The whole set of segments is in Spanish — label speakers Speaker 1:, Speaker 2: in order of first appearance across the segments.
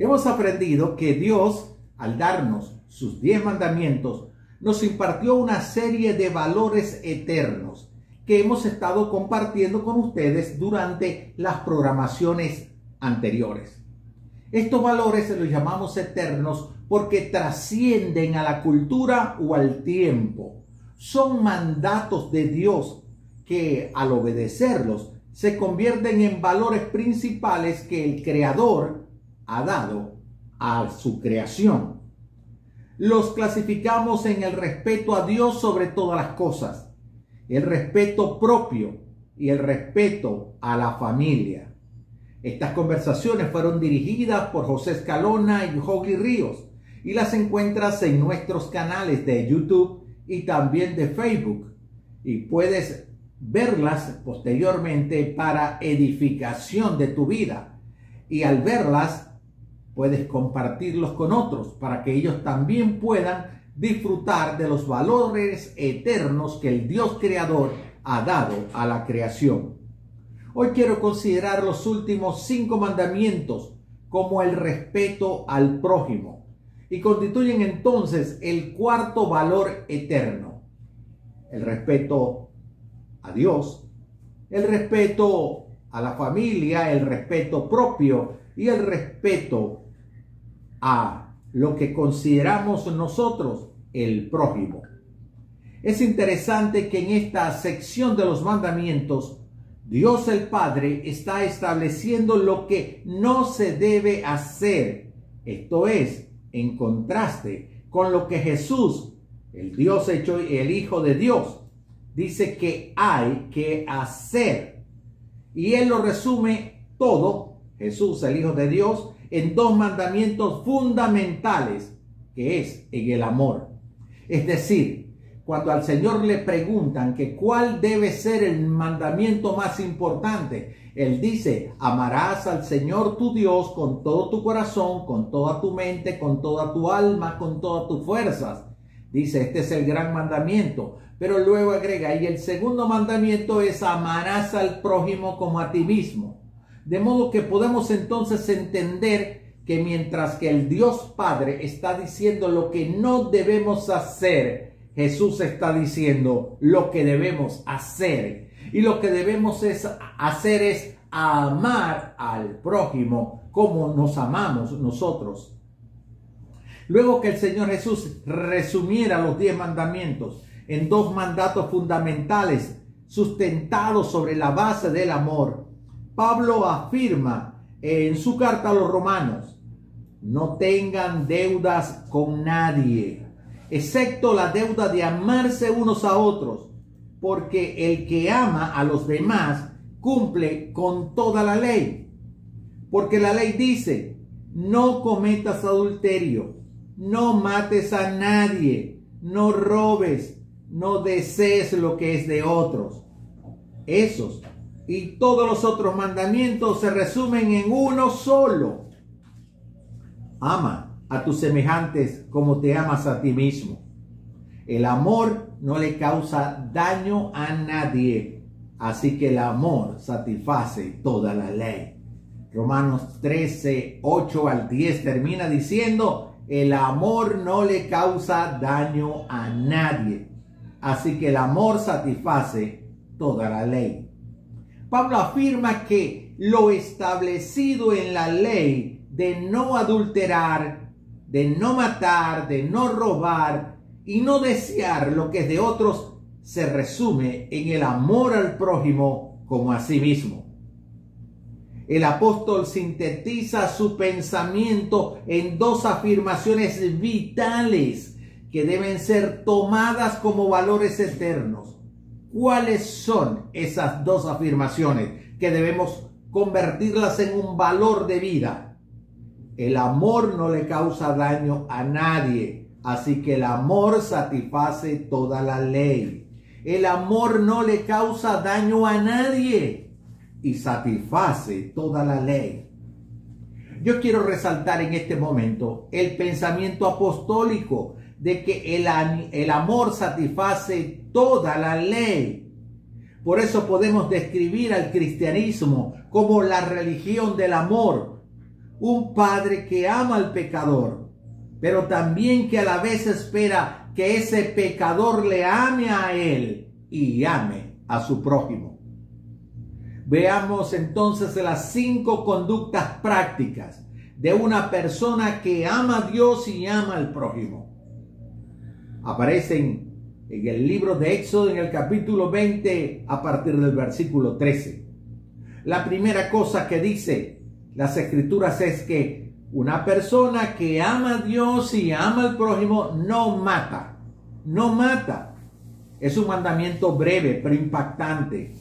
Speaker 1: Hemos aprendido que Dios, al darnos sus diez mandamientos, nos impartió una serie de valores eternos que hemos estado compartiendo con ustedes durante las programaciones anteriores. Estos valores los llamamos eternos porque trascienden a la cultura o al tiempo. Son mandatos de Dios que al obedecerlos se convierten en valores principales que el Creador ha dado a su creación. Los clasificamos en el respeto a Dios sobre todas las cosas, el respeto propio y el respeto a la familia. Estas conversaciones fueron dirigidas por José Escalona y Jogli Ríos y las encuentras en nuestros canales de YouTube y también de Facebook. Y puedes verlas posteriormente para edificación de tu vida. Y al verlas, puedes compartirlos con otros para que ellos también puedan disfrutar de los valores eternos que el Dios creador ha dado a la creación. Hoy quiero considerar los últimos cinco mandamientos como el respeto al prójimo y constituyen entonces el cuarto valor eterno, el respeto a Dios, el respeto a la familia, el respeto propio y el respeto a lo que consideramos nosotros el prójimo. Es interesante que en esta sección de los mandamientos, Dios el Padre está estableciendo lo que no se debe hacer. Esto es, en contraste con lo que Jesús, el Dios hecho el Hijo de Dios, dice que hay que hacer. Y él lo resume todo, Jesús, el Hijo de Dios, en dos mandamientos fundamentales, que es en el amor. Es decir, cuando al Señor le preguntan que cuál debe ser el mandamiento más importante, Él dice, amarás al Señor tu Dios con todo tu corazón, con toda tu mente, con toda tu alma, con todas tus fuerzas. Dice, este es el gran mandamiento. Pero luego agrega, y el segundo mandamiento es amarás al prójimo como a ti mismo. De modo que podemos entonces entender que mientras que el Dios Padre está diciendo lo que no debemos hacer, Jesús está diciendo lo que debemos hacer. Y lo que debemos es hacer es amar al prójimo como nos amamos nosotros. Luego que el Señor Jesús resumiera los diez mandamientos, en dos mandatos fundamentales sustentados sobre la base del amor. Pablo afirma en su carta a los romanos, no tengan deudas con nadie, excepto la deuda de amarse unos a otros, porque el que ama a los demás cumple con toda la ley. Porque la ley dice, no cometas adulterio, no mates a nadie, no robes, no desees lo que es de otros. Esos y todos los otros mandamientos se resumen en uno solo. Ama a tus semejantes como te amas a ti mismo. El amor no le causa daño a nadie, así que el amor satisface toda la ley. Romanos 13, 8 al 10 termina diciendo, el amor no le causa daño a nadie Así que el amor satisface toda la ley. Pablo afirma que lo establecido en la ley de no adulterar, de no matar, de no robar y no desear lo que es de otros se resume en el amor al prójimo como a sí mismo. El apóstol sintetiza su pensamiento en dos afirmaciones vitales que deben ser tomadas como valores eternos. ¿Cuáles son esas dos afirmaciones que debemos convertirlas en un valor de vida? El amor no le causa daño a nadie, así que el amor satisface toda la ley. El amor no le causa daño a nadie y satisface toda la ley. Yo quiero resaltar en este momento el pensamiento apostólico de que el, el amor satisface toda la ley. Por eso podemos describir al cristianismo como la religión del amor, un padre que ama al pecador, pero también que a la vez espera que ese pecador le ame a él y ame a su prójimo. Veamos entonces las cinco conductas prácticas de una persona que ama a Dios y ama al prójimo. Aparecen en el libro de Éxodo en el capítulo 20 a partir del versículo 13. La primera cosa que dice las escrituras es que una persona que ama a Dios y ama al prójimo no mata, no mata. Es un mandamiento breve pero impactante.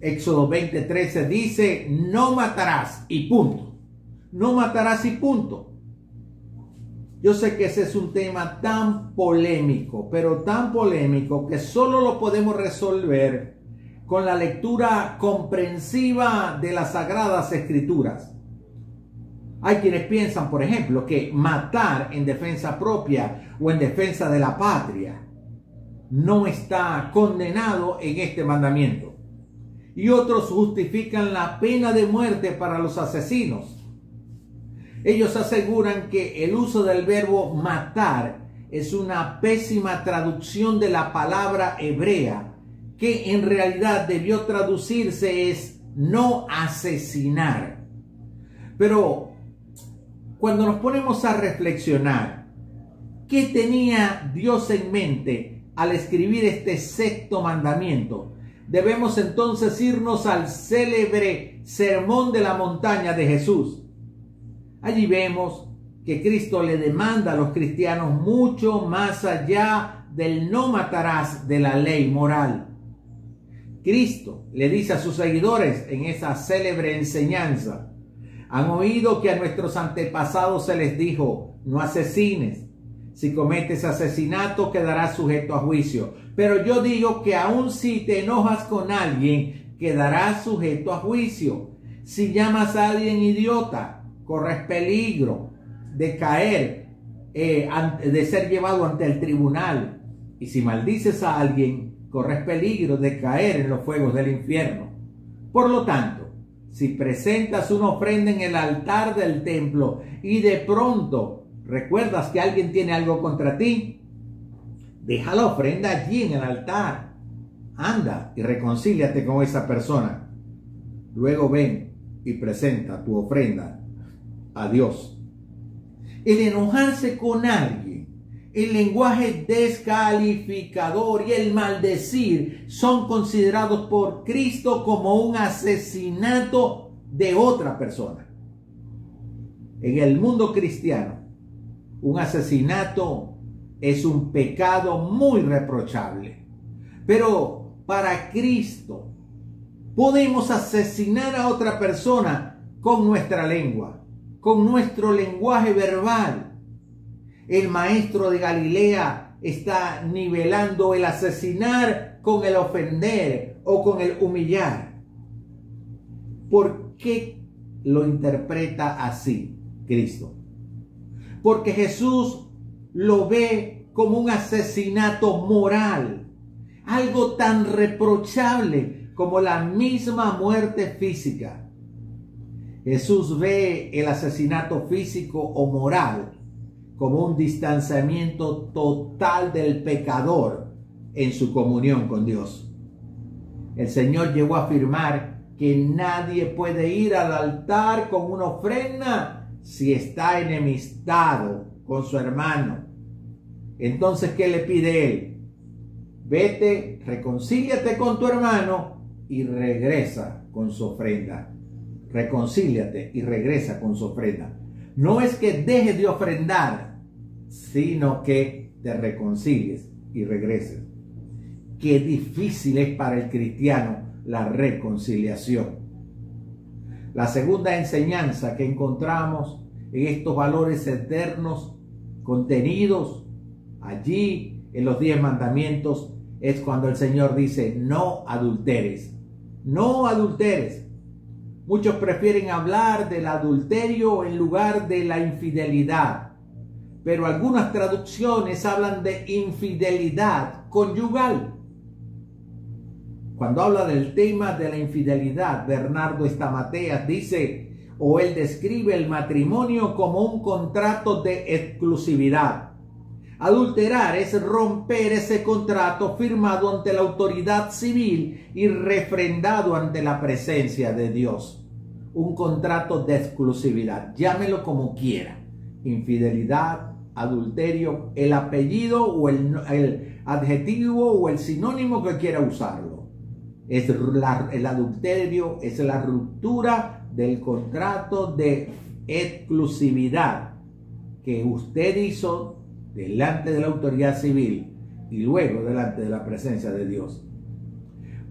Speaker 1: Éxodo 20:13 dice, no matarás y punto. No matarás y punto. Yo sé que ese es un tema tan polémico, pero tan polémico que solo lo podemos resolver con la lectura comprensiva de las sagradas escrituras. Hay quienes piensan, por ejemplo, que matar en defensa propia o en defensa de la patria no está condenado en este mandamiento. Y otros justifican la pena de muerte para los asesinos ellos aseguran que el uso del verbo matar es una pésima traducción de la palabra hebrea, que en realidad debió traducirse es no asesinar. Pero cuando nos ponemos a reflexionar, ¿qué tenía Dios en mente al escribir este sexto mandamiento? Debemos entonces irnos al célebre sermón de la montaña de Jesús Allí vemos que Cristo le demanda a los cristianos mucho más allá del no matarás de la ley moral. Cristo le dice a sus seguidores en esa célebre enseñanza, han oído que a nuestros antepasados se les dijo, no asesines, si cometes asesinato quedarás sujeto a juicio. Pero yo digo que aun si te enojas con alguien, quedarás sujeto a juicio. Si llamas a alguien idiota, corres peligro de caer, eh, de ser llevado ante el tribunal. Y si maldices a alguien, corres peligro de caer en los fuegos del infierno. Por lo tanto, si presentas una ofrenda en el altar del templo y de pronto recuerdas que alguien tiene algo contra ti, deja la ofrenda allí en el altar. Anda y reconcíliate con esa persona. Luego ven y presenta tu ofrenda a Dios. El enojarse con alguien, el lenguaje descalificador y el maldecir son considerados por Cristo como un asesinato de otra persona. En el mundo cristiano, un asesinato es un pecado muy reprochable. Pero para Cristo podemos asesinar a otra persona con nuestra lengua con nuestro lenguaje verbal. El maestro de Galilea está nivelando el asesinar con el ofender o con el humillar. ¿Por qué lo interpreta así Cristo? Porque Jesús lo ve como un asesinato moral, algo tan reprochable como la misma muerte física. Jesús ve el asesinato físico o moral como un distanciamiento total del pecador en su comunión con Dios. El Señor llegó a afirmar que nadie puede ir al altar con una ofrenda si está enemistado con su hermano. Entonces, ¿qué le pide él? Vete, reconcíliate con tu hermano y regresa con su ofrenda reconcíliate y regresa con su ofrenda. No es que dejes de ofrendar, sino que te reconcilies y regreses. Qué difícil es para el cristiano la reconciliación. La segunda enseñanza que encontramos en estos valores eternos contenidos allí en los diez mandamientos es cuando el Señor dice no adulteres, no adulteres. Muchos prefieren hablar del adulterio en lugar de la infidelidad, pero algunas traducciones hablan de infidelidad conyugal. Cuando habla del tema de la infidelidad, Bernardo Estamateas dice, o él describe el matrimonio como un contrato de exclusividad. Adulterar es romper ese contrato firmado ante la autoridad civil y refrendado ante la presencia de Dios. Un contrato de exclusividad, llámelo como quiera. Infidelidad, adulterio, el apellido o el, adjetivo o el sinónimo que quiera usarlo. Es el adulterio es la ruptura del contrato de exclusividad que usted hizo delante de la autoridad civil y luego delante de la presencia de Dios.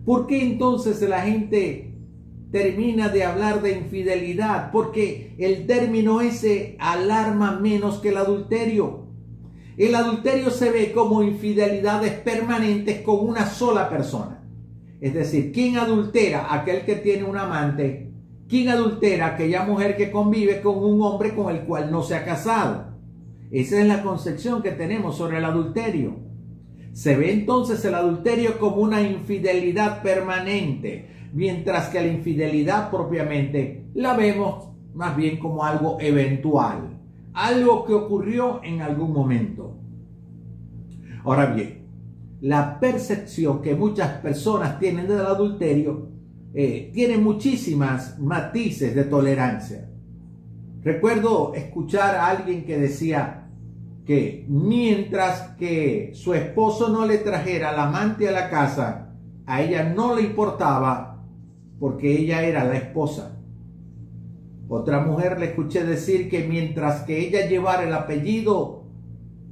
Speaker 1: ¿Por qué entonces la gente termina de hablar de infidelidad? Porque el término ese alarma menos que el adulterio. El adulterio se ve como infidelidades permanentes con una sola persona. Es decir, ¿quién adultera? Aquel que tiene un amante ¿Quién adultera aquella mujer que convive con un hombre con el cual no se ha casado? Esa es la concepción que tenemos sobre el adulterio. Se ve entonces el adulterio como una infidelidad permanente, mientras que la infidelidad propiamente la vemos más bien como algo eventual, algo que ocurrió en algún momento. Ahora bien, la percepción que muchas personas tienen del adulterio eh, tiene muchísimas matices de tolerancia. Recuerdo escuchar a alguien que decía mientras que su esposo no le trajera la amante a la casa, a ella no le importaba porque ella era la esposa. Otra mujer le escuché decir que mientras que ella llevara el apellido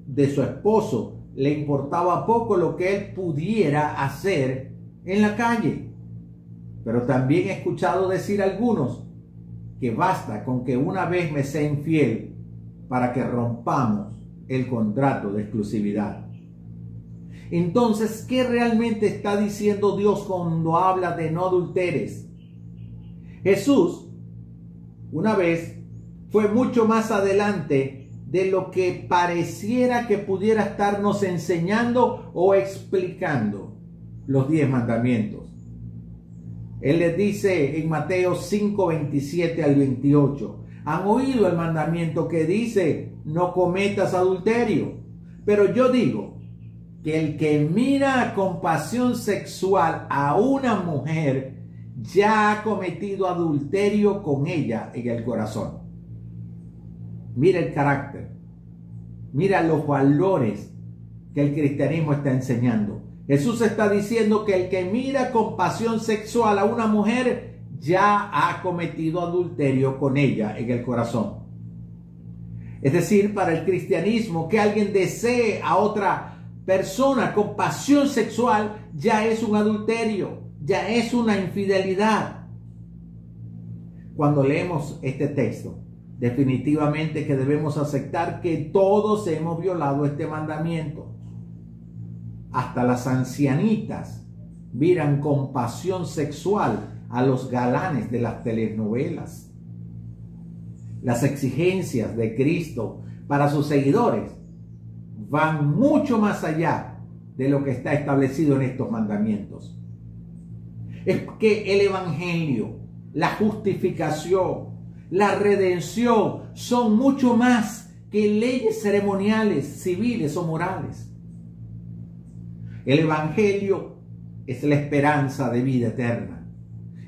Speaker 1: de su esposo, le importaba poco lo que él pudiera hacer en la calle. Pero también he escuchado decir algunos que basta con que una vez me sea infiel para que rompamos el contrato de exclusividad. Entonces, ¿qué realmente está diciendo Dios cuando habla de no adulteres? Jesús, una vez, fue mucho más adelante de lo que pareciera que pudiera estarnos enseñando o explicando los diez mandamientos. Él les dice en Mateo 5, 27 al 28, han oído el mandamiento que dice, no cometas adulterio. Pero yo digo que el que mira con pasión sexual a una mujer, ya ha cometido adulterio con ella en el corazón. Mira el carácter, mira los valores que el cristianismo está enseñando. Jesús está diciendo que el que mira con pasión sexual a una mujer ya ha cometido adulterio con ella en el corazón. Es decir, para el cristianismo, que alguien desee a otra persona con pasión sexual ya es un adulterio, ya es una infidelidad. Cuando leemos este texto, definitivamente que debemos aceptar que todos hemos violado este mandamiento hasta las ancianitas miran con pasión sexual a los galanes de las telenovelas. Las exigencias de Cristo para sus seguidores van mucho más allá de lo que está establecido en estos mandamientos. Es que el Evangelio, la justificación, la redención son mucho más que leyes ceremoniales, civiles o morales. El Evangelio es la esperanza de vida eterna.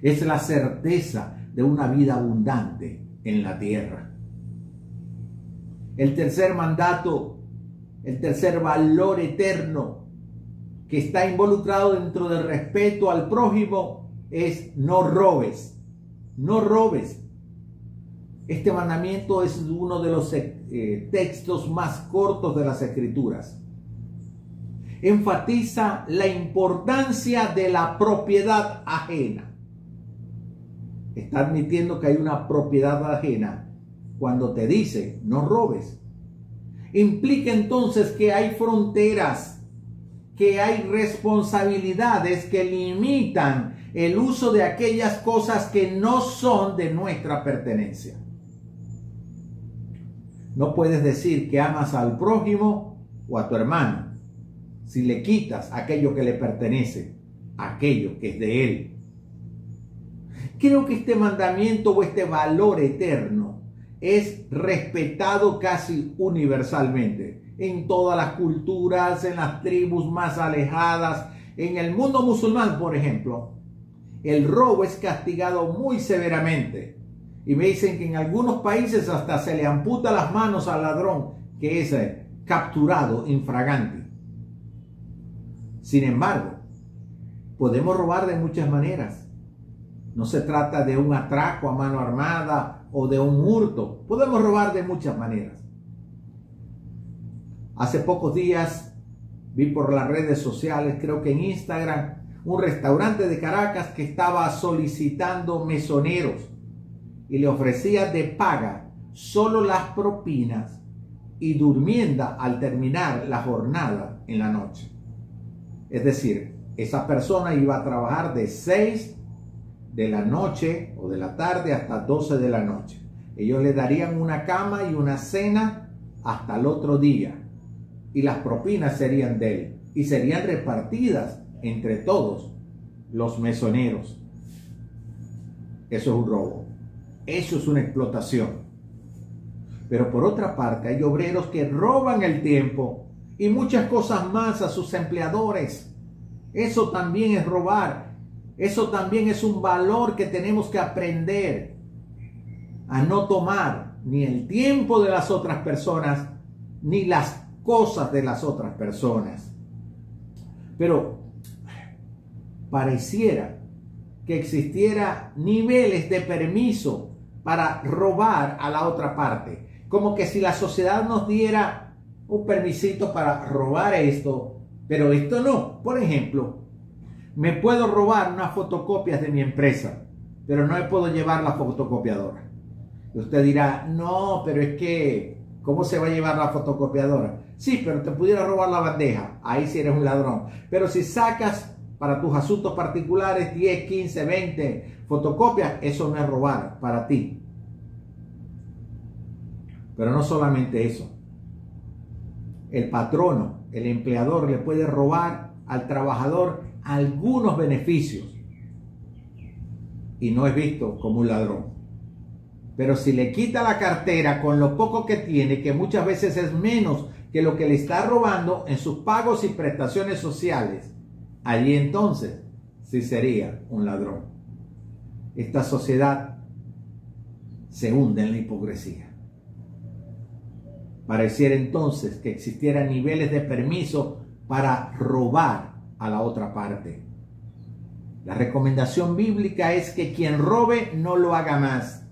Speaker 1: Es la certeza de una vida abundante en la tierra. El tercer mandato, el tercer valor eterno que está involucrado dentro del respeto al prójimo es no robes. No robes. Este mandamiento es uno de los eh, textos más cortos de las escrituras enfatiza la importancia de la propiedad ajena. Está admitiendo que hay una propiedad ajena cuando te dice no robes. Implica entonces que hay fronteras, que hay responsabilidades que limitan el uso de aquellas cosas que no son de nuestra pertenencia. No puedes decir que amas al prójimo o a tu hermano si le quitas aquello que le pertenece, aquello que es de él. Creo que este mandamiento o este valor eterno es respetado casi universalmente en todas las culturas, en las tribus más alejadas, en el mundo musulmán, por ejemplo. El robo es castigado muy severamente. Y me dicen que en algunos países hasta se le amputa las manos al ladrón que es eh, capturado infragante. Sin embargo, podemos robar de muchas maneras. No se trata de un atraco a mano armada o de un hurto. Podemos robar de muchas maneras. Hace pocos días vi por las redes sociales, creo que en Instagram, un restaurante de Caracas que estaba solicitando mesoneros y le ofrecía de paga solo las propinas y durmienda al terminar la jornada en la noche. Es decir, esa persona iba a trabajar de 6 de la noche o de la tarde hasta 12 de la noche. Ellos le darían una cama y una cena hasta el otro día. Y las propinas serían de él. Y serían repartidas entre todos los mesoneros. Eso es un robo. Eso es una explotación. Pero por otra parte hay obreros que roban el tiempo y muchas cosas más a sus empleadores. Eso también es robar. Eso también es un valor que tenemos que aprender a no tomar ni el tiempo de las otras personas ni las cosas de las otras personas. Pero pareciera que existiera niveles de permiso para robar a la otra parte como que si la sociedad nos diera un permisito para robar esto, pero esto no. Por ejemplo, me puedo robar unas fotocopias de mi empresa, pero no me puedo llevar la fotocopiadora. Y usted dirá, no, pero es que, ¿cómo se va a llevar la fotocopiadora? Sí, pero te pudiera robar la bandeja, ahí sí eres un ladrón. Pero si sacas para tus asuntos particulares 10, 15, 20 fotocopias, eso no es robar para ti. Pero no solamente eso. El patrono, el empleador le puede robar al trabajador algunos beneficios y no es visto como un ladrón. Pero si le quita la cartera con lo poco que tiene, que muchas veces es menos que lo que le está robando en sus pagos y prestaciones sociales, allí entonces sí sería un ladrón. Esta sociedad se hunde en la hipocresía. Pareciera entonces que existieran niveles de permiso para robar a la otra parte. La recomendación bíblica es que quien robe no lo haga más.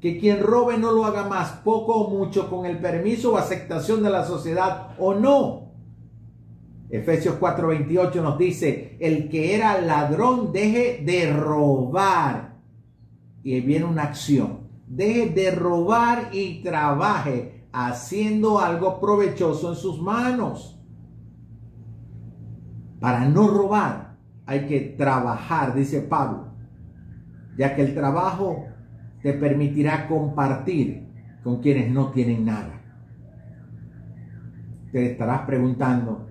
Speaker 1: Que quien robe no lo haga más, poco o mucho, con el permiso o aceptación de la sociedad o no. Efesios 4:28 nos dice, el que era ladrón deje de robar. Y viene una acción. Deje de robar y trabaje haciendo algo provechoso en sus manos. Para no robar hay que trabajar, dice Pablo, ya que el trabajo te permitirá compartir con quienes no tienen nada. Te estarás preguntando,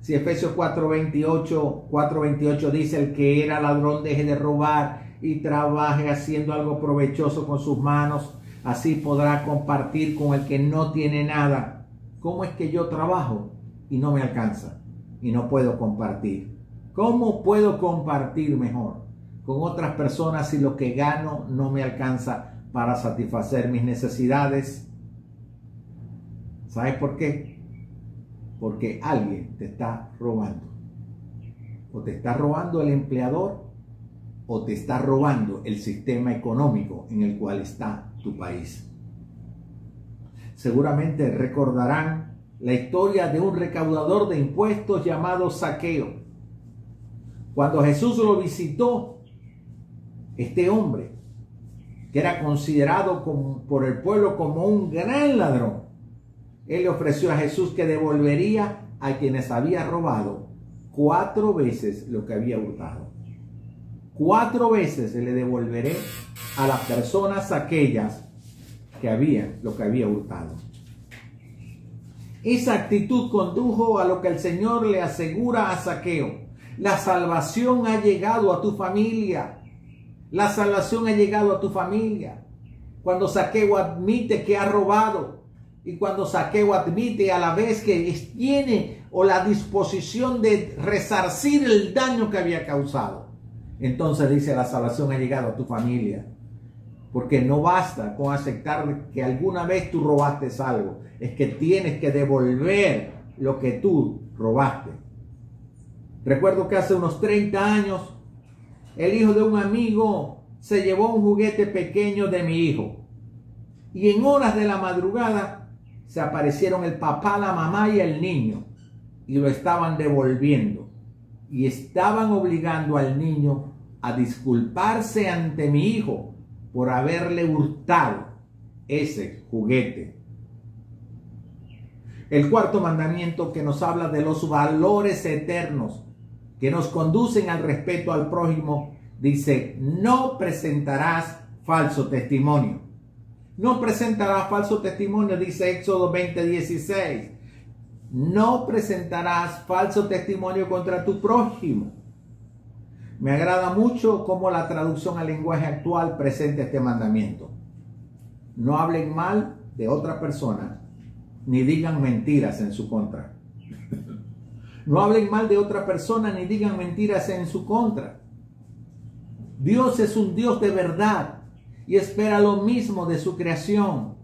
Speaker 1: si Efesios 4:28, 4:28 dice el que era ladrón deje de robar y trabaje haciendo algo provechoso con sus manos, Así podrá compartir con el que no tiene nada. ¿Cómo es que yo trabajo y no me alcanza y no puedo compartir? ¿Cómo puedo compartir mejor con otras personas si lo que gano no me alcanza para satisfacer mis necesidades? ¿Sabes por qué? Porque alguien te está robando. O te está robando el empleador o te está robando el sistema económico en el cual está tu país. Seguramente recordarán la historia de un recaudador de impuestos llamado Saqueo. Cuando Jesús lo visitó, este hombre, que era considerado por el pueblo como un gran ladrón, él le ofreció a Jesús que devolvería a quienes había robado cuatro veces lo que había hurtado. Cuatro veces le devolveré a las personas aquellas que había lo que había hurtado. Esa actitud condujo a lo que el Señor le asegura a Saqueo. La salvación ha llegado a tu familia. La salvación ha llegado a tu familia. Cuando Saqueo admite que ha robado y cuando Saqueo admite a la vez que tiene o la disposición de resarcir el daño que había causado. Entonces dice, la salvación ha llegado a tu familia. Porque no basta con aceptar que alguna vez tú robaste algo. Es que tienes que devolver lo que tú robaste. Recuerdo que hace unos 30 años el hijo de un amigo se llevó un juguete pequeño de mi hijo. Y en horas de la madrugada se aparecieron el papá, la mamá y el niño. Y lo estaban devolviendo. Y estaban obligando al niño a disculparse ante mi hijo por haberle hurtado ese juguete. El cuarto mandamiento que nos habla de los valores eternos que nos conducen al respeto al prójimo, dice, no presentarás falso testimonio. No presentarás falso testimonio, dice Éxodo 20:16. No presentarás falso testimonio contra tu prójimo. Me agrada mucho cómo la traducción al lenguaje actual presenta este mandamiento. No hablen mal de otra persona, ni digan mentiras en su contra. No hablen mal de otra persona ni digan mentiras en su contra. Dios es un Dios de verdad y espera lo mismo de su creación.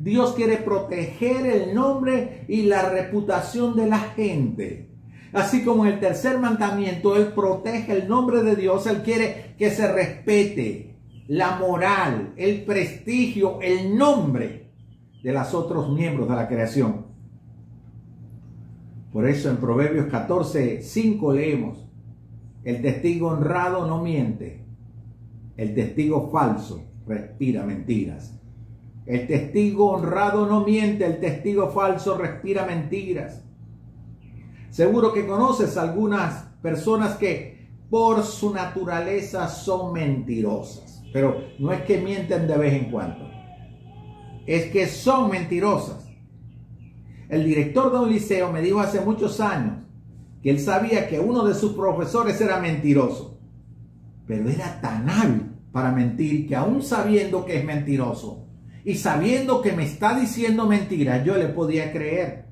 Speaker 1: Dios quiere proteger el nombre y la reputación de la gente. Así como en el tercer mandamiento, Él protege el nombre de Dios, Él quiere que se respete la moral, el prestigio, el nombre de los otros miembros de la creación. Por eso en Proverbios 14, 5 leemos, el testigo honrado no miente, el testigo falso respira mentiras. El testigo honrado no miente, el testigo falso respira mentiras. Seguro que conoces algunas personas que por su naturaleza son mentirosas, pero no es que mienten de vez en cuando, es que son mentirosas. El director de un liceo me dijo hace muchos años que él sabía que uno de sus profesores era mentiroso, pero era tan hábil para mentir que aún sabiendo que es mentiroso y sabiendo que me está diciendo mentiras, yo le podía creer.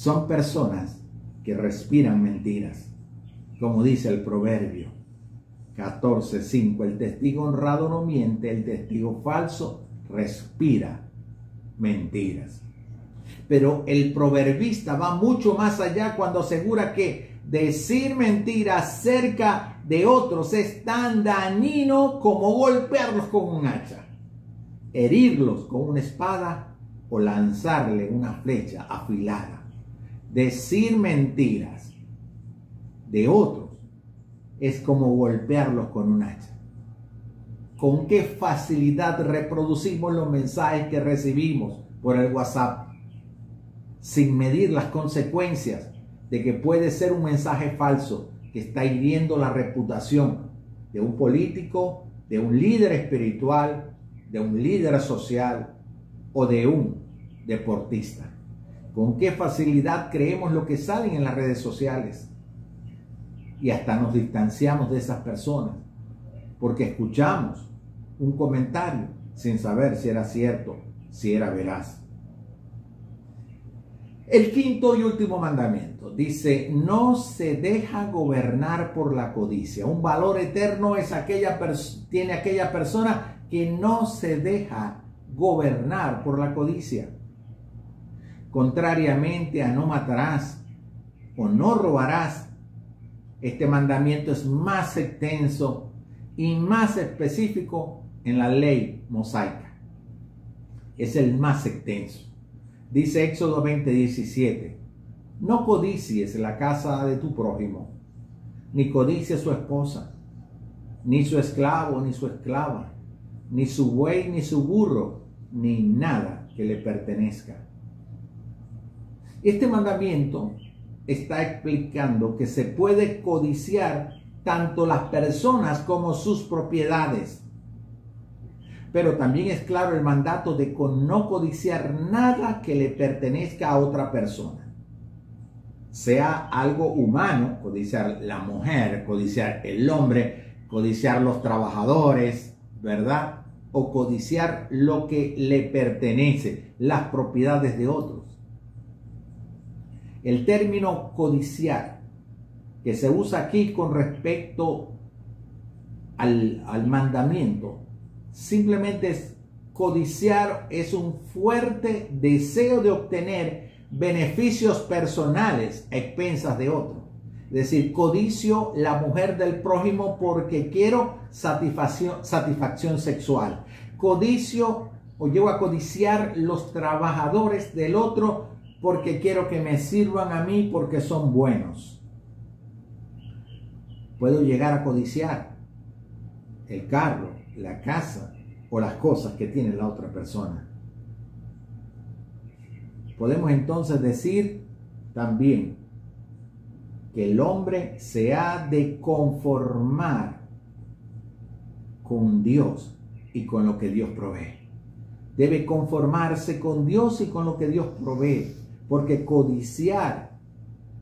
Speaker 1: Son personas que respiran mentiras, como dice el proverbio 14.5, el testigo honrado no miente, el testigo falso respira mentiras. Pero el proverbista va mucho más allá cuando asegura que decir mentiras cerca de otros es tan dañino como golpearlos con un hacha, herirlos con una espada o lanzarle una flecha afilada. Decir mentiras de otros es como golpearlos con un hacha con qué facilidad reproducimos los mensajes que recibimos por el WhatsApp, sin medir las consecuencias de que puede ser un mensaje falso que está hiriendo la reputación de un político, de un líder espiritual, de un líder social o de un deportista. Con qué facilidad creemos lo que salen en las redes sociales y hasta nos distanciamos de esas personas porque escuchamos un comentario sin saber si era cierto, si era veraz. El quinto y último mandamiento dice, no se deja gobernar por la codicia. Un valor eterno es aquella tiene aquella persona que no se deja gobernar por la codicia. Contrariamente a no matarás o no robarás, este mandamiento es más extenso y más específico en la ley mosaica. Es el más extenso. Dice Éxodo 20:17, no codicies la casa de tu prójimo, ni codicies su esposa, ni su esclavo, ni su esclava, ni su buey, ni su burro, ni nada que le pertenezca. Este mandamiento está explicando que se puede codiciar tanto las personas como sus propiedades pero también es claro el mandato de no codiciar nada que le pertenezca a otra persona. sea algo humano, codiciar la mujer, codiciar el hombre, codiciar los trabajadores, ¿verdad? O codiciar lo que le pertenece, las propiedades de otros. El término codiciar que se usa aquí con respecto al, al mandamiento simplemente es codiciar, es un fuerte deseo de obtener beneficios personales a expensas de otro. Es decir, codicio la mujer del prójimo porque quiero satisfacción, satisfacción sexual. Codicio o llego a codiciar los trabajadores del otro porque quiero que me sirvan a mí porque son buenos. Puedo llegar a codiciar el carro, la casa o las cosas que tiene la otra persona. Podemos entonces decir también que el hombre se ha de conformar con Dios y con lo que Dios provee. Debe conformarse con Dios y con lo que Dios provee, porque codiciar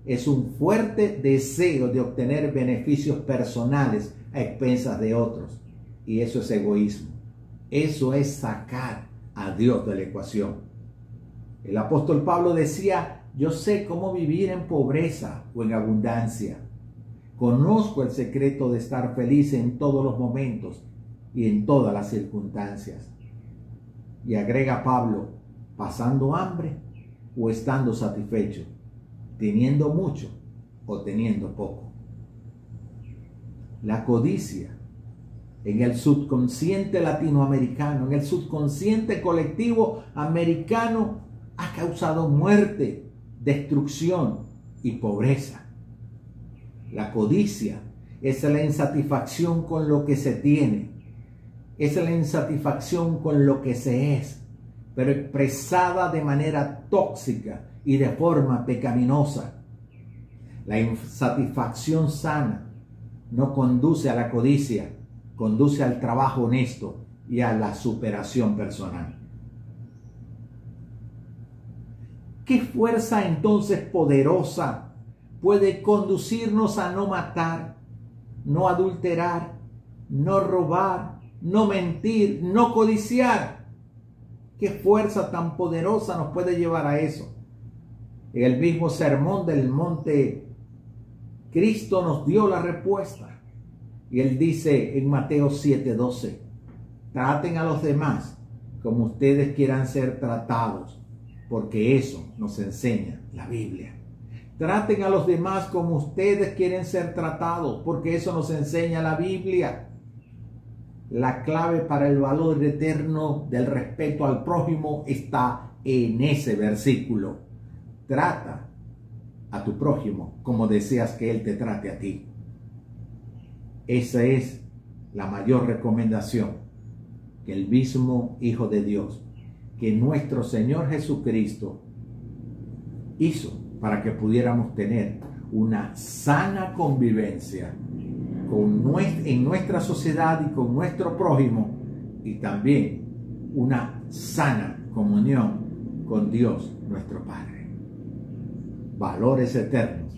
Speaker 1: es un fuerte deseo de obtener beneficios personales a expensas de otros. Y eso es egoísmo. Eso es sacar a Dios de la ecuación. El apóstol Pablo decía, yo sé cómo vivir en pobreza o en abundancia. Conozco el secreto de estar feliz en todos los momentos y en todas las circunstancias. Y agrega Pablo, pasando hambre o estando satisfecho, teniendo mucho o teniendo poco. La codicia en el subconsciente latinoamericano, en el subconsciente colectivo americano, ha causado muerte, destrucción y pobreza. La codicia es la insatisfacción con lo que se tiene, es la insatisfacción con lo que se es, pero expresada de manera tóxica y de forma pecaminosa. La insatisfacción sana no conduce a la codicia, conduce al trabajo honesto y a la superación personal. ¿Qué fuerza entonces poderosa puede conducirnos a no matar, no adulterar, no robar, no mentir, no codiciar? ¿Qué fuerza tan poderosa nos puede llevar a eso? En el mismo sermón del monte, Cristo nos dio la respuesta. Y él dice en Mateo 7:12, traten a los demás como ustedes quieran ser tratados porque eso nos enseña la Biblia. Traten a los demás como ustedes quieren ser tratados, porque eso nos enseña la Biblia. La clave para el valor eterno del respeto al prójimo está en ese versículo. Trata a tu prójimo como deseas que él te trate a ti. Esa es la mayor recomendación que el mismo Hijo de Dios que nuestro Señor Jesucristo hizo para que pudiéramos tener una sana convivencia con en nuestra sociedad y con nuestro prójimo y también una sana comunión con Dios nuestro Padre. Valores eternos,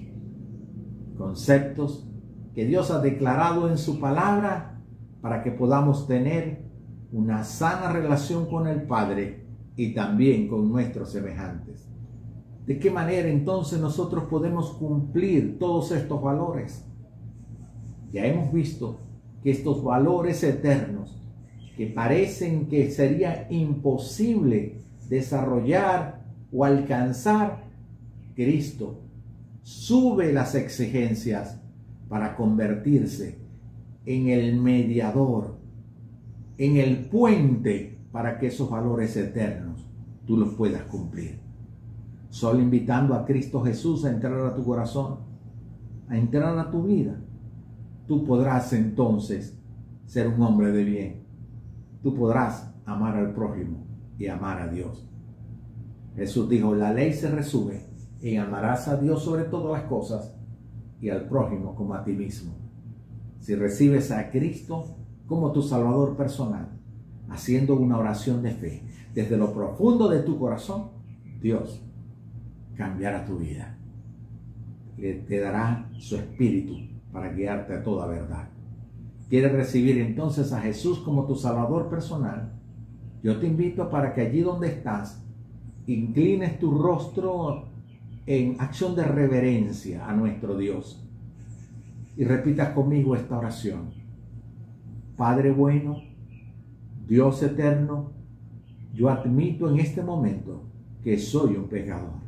Speaker 1: conceptos que Dios ha declarado en su palabra para que podamos tener una sana relación con el Padre y también con nuestros semejantes. ¿De qué manera entonces nosotros podemos cumplir todos estos valores? Ya hemos visto que estos valores eternos, que parecen que sería imposible desarrollar o alcanzar, Cristo sube las exigencias para convertirse en el mediador, en el puente para que esos valores eternos tú los puedas cumplir. Solo invitando a Cristo Jesús a entrar a tu corazón, a entrar a tu vida, tú podrás entonces ser un hombre de bien. Tú podrás amar al prójimo y amar a Dios. Jesús dijo, la ley se resume en amarás a Dios sobre todas las cosas y al prójimo como a ti mismo. Si recibes a Cristo como tu Salvador personal, haciendo una oración de fe desde lo profundo de tu corazón, Dios cambiará tu vida. te dará su espíritu para guiarte a toda verdad. ¿Quieres recibir entonces a Jesús como tu Salvador personal? Yo te invito para que allí donde estás, inclines tu rostro en acción de reverencia a nuestro Dios y repitas conmigo esta oración. Padre bueno, Dios eterno, yo admito en este momento que soy un pecador.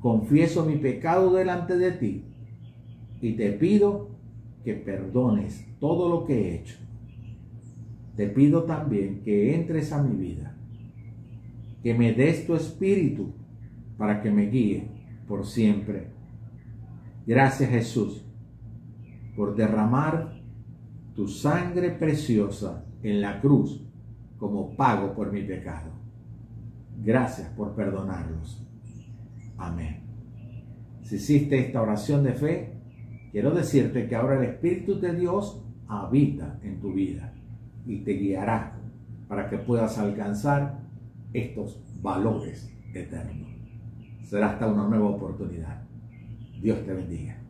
Speaker 1: Confieso mi pecado delante de ti y te pido que perdones todo lo que he hecho. Te pido también que entres a mi vida, que me des tu espíritu para que me guíe por siempre. Gracias Jesús por derramar tu sangre preciosa en la cruz como pago por mi pecado. Gracias por perdonarlos. Amén. Si hiciste esta oración de fe, quiero decirte que ahora el Espíritu de Dios habita en tu vida y te guiará para que puedas alcanzar estos valores eternos. Será hasta una nueva oportunidad. Dios te bendiga.